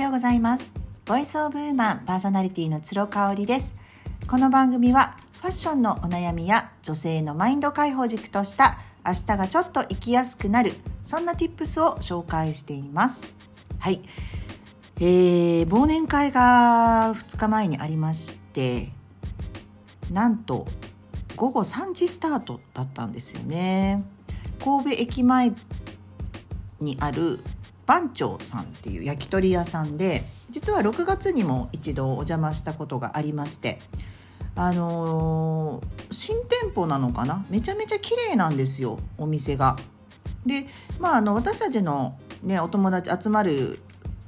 ようございます。ボイスオブウーマンパーソナリティの鶴香織です。この番組はファッションのお悩みや女性のマインド解放軸とした明日がちょっと生きやすくなるそんな tips を紹介しています。はい。えー、忘年会が2日前にありましてなんと午後3時スタートだったんですよね。神戸駅前にある番長さんっていう焼き鳥屋さんで実は6月にも一度お邪魔したことがありましてあのー、新店舗なのかな？めちゃめちゃ綺麗なんですよお店が。でまああの私たちの、ね、お友達集まる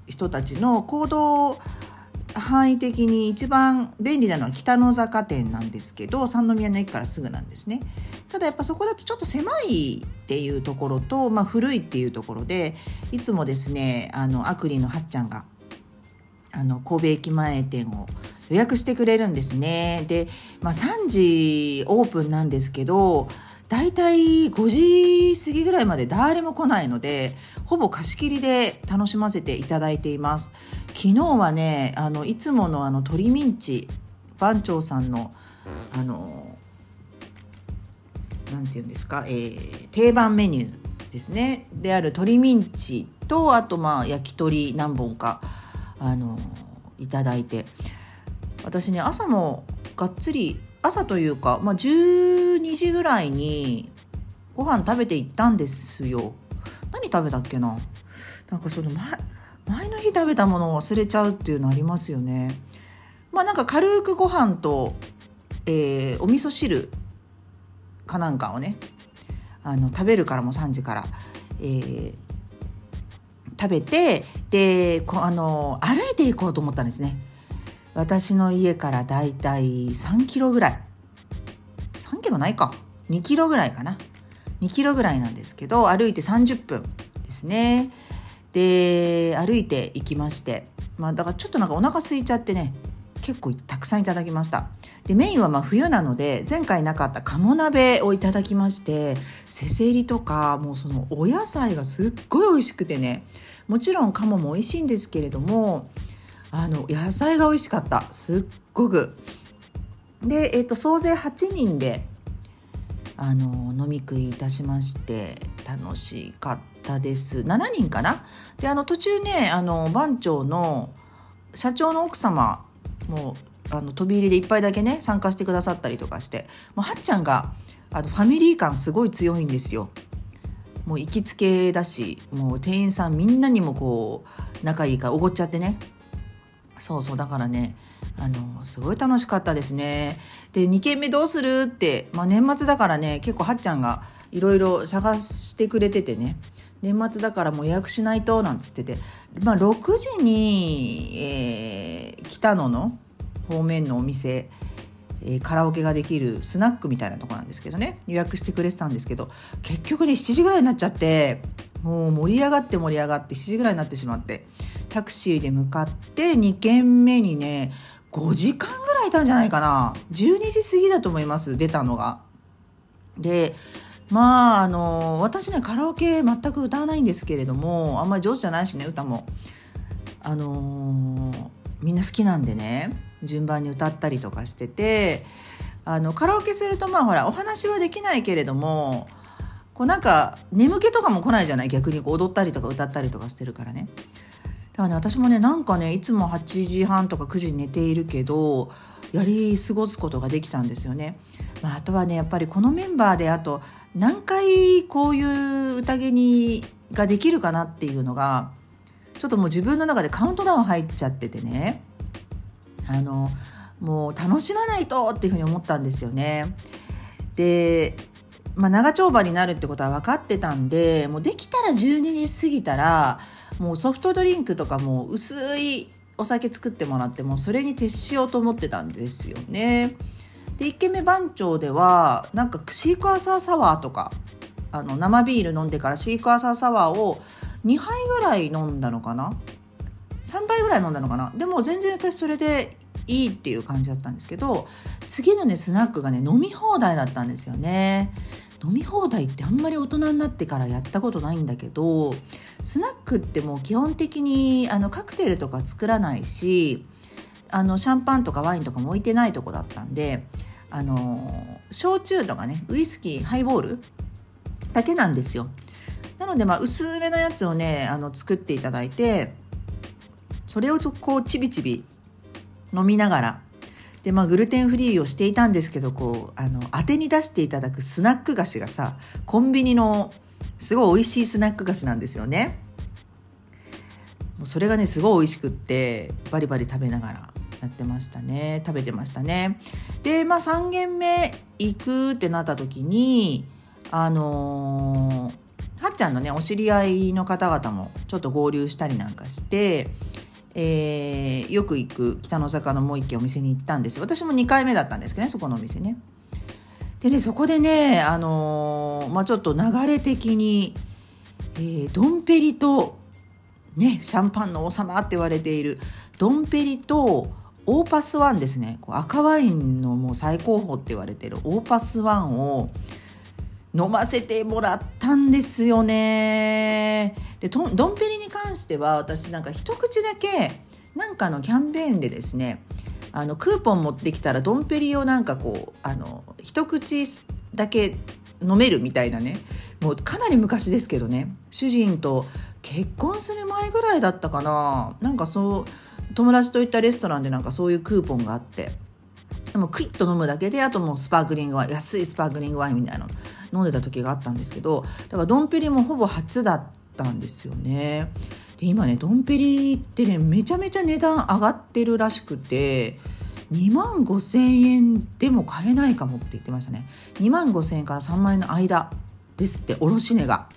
人たちの行動範囲的に一番便利なのは北の坂店なんですけど三宮の駅からすぐなんですね。ただやっぱそこだとちょっと狭いっていうところと、まあ、古いっていうところでいつもですねあのアクリのはっちゃんがあの神戸駅前店を予約してくれるんですね。で、まあ、3時オープンなんですけどだいたい5時過ぎぐらいまで誰も来ないのでほぼ貸し切りで楽しませていただいています。昨日はねあのいつものあの鶏ミンチ番長さんのあのなんて言うんですか、えー、定番メニューですね。である鶏ミンチとあとまあ焼き鳥何本かあのいただいて。私ね朝もがっつり朝というか、まあ、12時ぐらいにご飯食べて行ったんですよ。何食べたっけな？なんかその前前の日食べたものを忘れちゃうっていうのありますよね。まあなんか軽くご飯と、えー、お味噌汁かなんかをねあの食べるからも3時から、えー、食べてでこあの歩いていこうと思ったんですね。私の家からだいたい3キロぐらい。3キロないか。2キロぐらいかな。2キロぐらいなんですけど歩いて30分ですね。で歩いて行きまして。まあだからちょっとなんかお腹空いちゃってね結構たくさんいただきました。でメインはまあ冬なので前回なかった鴨鍋をいただきましてせせりとかもうそのお野菜がすっごい美味しくてね。もちろん鴨も美味しいんですけれどもあの野菜が美味しかった。すっごく。で、えーと、総勢8人であの飲み食いいたしまして楽しかったです。7人かな？であの途中ねあの番長の社長の奥様もあの飛び入りで1杯だけね参加してくださったりとかしてもうはっちゃんがあのファミリー感すごい強いんですよ。もう行きつけだしもう店員さんみんなにもこう仲いいからおごっちゃってね。そうそうだからねあのすごい楽しかったですね。で2軒目どうするって、まあ、年末だからね結構はっちゃんがいろいろ探してくれててね。年末だからもう予約しないとなんつってて、まあ、6時に、えー、北野の方面のお店、えー、カラオケができるスナックみたいなとこなんですけどね。予約してくれてたんですけど結局ね7時ぐらいになっちゃってもう盛り上がって盛り上がって7時ぐらいになってしまって。タクシーで向かって2軒目にね5時間ぐらいいたんじゃないかな12時過ぎだと思います出たのが。でまああの私ねカラオケ全く歌わないんですけれどもあんまり上手じゃないしね歌も。あのー、みんな好きなんでね順番に歌ったりとかしててあのカラオケするとまあほらお話はできないけれどもこうなんか眠気とかも来ないじゃない？逆にこう踊ったりとか歌ったりとかしてるからね。からね私もねなんかねいつも8時半とか9時に寝ているけどやり過ごすことができたんですよね。まあ、あとはねやっぱりこのメンバーであと何回こういう宴にができるかなっていうのがちょっともう自分の中でカウントダウン入っちゃっててねあのもう楽しまないとっていうふうに思ったんですよね。でまあ、長丁場になるってことは分かってたんでもうできたら12時過ぎたらもうソフトドリンクとかも薄いお酒作ってもらってもそれに徹しようと思ってたんですよね。で1軒目番長ではなんかシークワーサーサワーとかあの生ビール飲んでからシークワーサーサワーを2杯ぐらい飲んだのかな？3杯ぐらい飲んだのかな？でも全然私それでいいっていう感じだったんですけど次のねスナックがね飲み放題だったんですよね。飲み放題ってあんまり大人になってからやったことないんだけどスナックってもう基本的にあのカクテルとか作らないしあのシャンパンとかワインとかも置いてないとこだったんであの焼酎とかねウイスキーハイボールだけなんですよ。なのでまあ薄めのやつをねあの作っていただいてそれをちょこうちびちび飲みながらでまあグルテンフリーをしていたんですけどこうあの当てに出していただくスナック菓子がさコンビニのすごい美味しいスナック菓子なんですよね。もうそれがねすごい美味しくってバリバリ食べながらやってましたね食べてましたね。でまあ3軒目行くってなった時にあのー、はっちゃんのねお知り合いの方々もちょっと合流したりなんかしてえー、よく行く北の坂のもう一軒お店に行ったんです私も2回目だったんですけどねそこのお店ね。でねそこでねあのー、まあ、ちょっと流れ的に、えー、ドンペリとねシャンパンの王様って言われているドンペリとオーパスワンですねこう赤ワインのもう最高峰って言われてるオーパスワンを飲ませてもらったんですよね。でドンペリに関しては私なんか一口だけなんかのキャンペーンでですねあのクーポン持ってきたらドンペリをなんかこうあの一口だけ飲めるみたいなねもうかなり昔ですけどね主人と結婚する前ぐらいだったかな。なんかそう友達と行ったレストランでなんかそういうクーポンがあってでもクイッと飲むだけであともうスパークリングワイン安いスパークリングワインみたいなの。飲んでた時があったんですけどだからドンペリもほぼ初だったんですよね。で今ねドンペリってねめちゃめちゃ値段上がってるらしくて2万5,000円でも買えないかもって言ってましたね。2万5,000円から3万円の間ですって卸値が。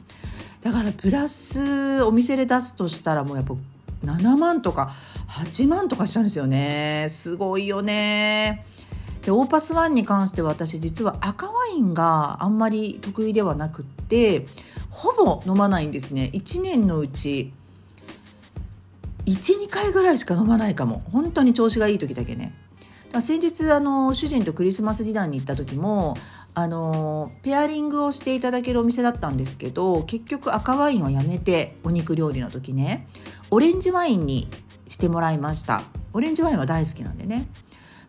だからプラスお店で出すとしたらもうやっぱ7万とか8万とかしちゃうんですよね。すごいよね。でオーパスワンに関しては私実は赤ワインがあんまり得意ではなくってほぼ飲まないんですね。1年のうち12回ぐらいしか飲まないかも。本当に調子がいい時だけね。先日あの主人とクリスマスディナーに行った時もあのペアリングをしていただけるお店だったんですけど結局赤ワインをやめてお肉料理の時ねオレンジワインにしてもらいました。オレンジワインは大好きなんでね。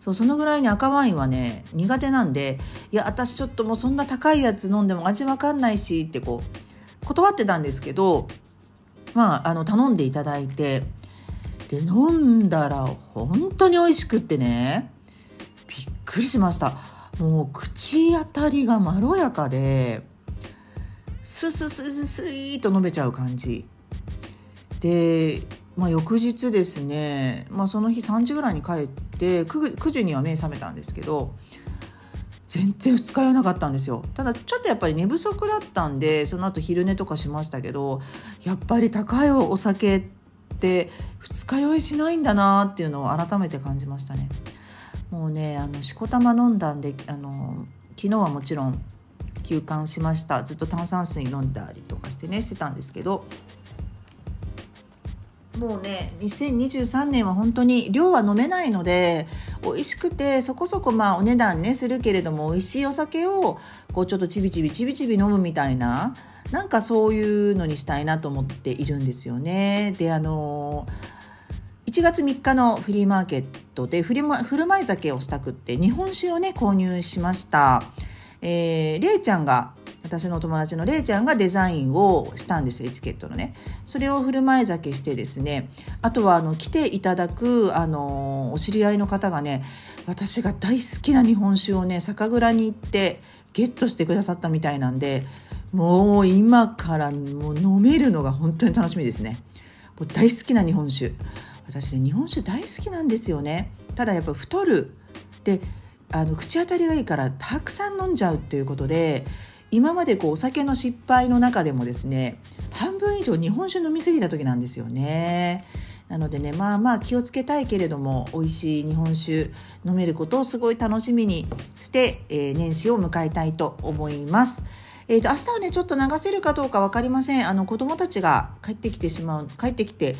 そうそのぐらいに赤ワインはね苦手なんでいや私ちょっともうそんな高いやつ飲んでも味わかんないしってこう断ってたんですけどまああの頼んでいただいてで飲んだら本当に美味しくってねびっくりしました。もう口当たりがまろやかでスススススイーと飲めちゃう感じ。でまあ、翌日ですね、まあ、その日3時ぐらいに帰って 9, 9時には目覚めたんですけど全然二日酔いなかったんですよ。ただちょっとやっぱり寝不足だったんでその後昼寝とかしましたけどやっぱり高いお酒って二日酔いしないんだなっていうのを改めて感じましたね。もうねあのしこたま飲んだんであの昨日はもちろん休館しました。ずっと炭酸水飲んだりとかしてねしてたんですけどもうね2023年は本当に量は飲めないので美味しくてそこそこまあお値段ねするけれども美味しいお酒をこうちょっとちびちびちびちび飲むみたいななんかそういうのにしたいなと思っているんですよね。であの1月3日のフリーマーケットで振る舞い酒をしたくって日本酒をね購入しました。えー、れいちゃんが私のお友達のれいちゃんがデザインをしたんですよエチケットのね。それを振る舞い酒してですねあとはあの来ていただくあのお知り合いの方がね私が大好きな日本酒をね酒蔵に行ってゲットしてくださったみたいなんでもう今からもう飲めるのが本当に楽しみですね。もう大好きな日本酒。私ね日本酒大好きなんですよね。ただやっぱ太る。であの口当たりがいいからたくさん飲んじゃうっていうことで今までこうお酒の失敗の中でもですね半分以上日本酒飲み過ぎた時なんですよね。なのでねまあまあ気をつけたいけれども美味しい日本酒飲めることをすごい楽しみにして、えー、年始を迎えたいと思います。えーと、明日はねちょっと流せるかどうか分かりませんあの子供たちが帰ってきてしまう帰ってきて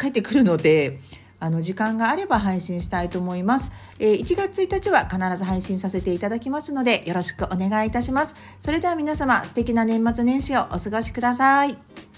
帰ってくるのであの時間があれば配信したいと思います、えー、1月1日は必ず配信させていただきますのでよろしくお願いいたします。それでは皆様素敵な年末年始をお過ごしください。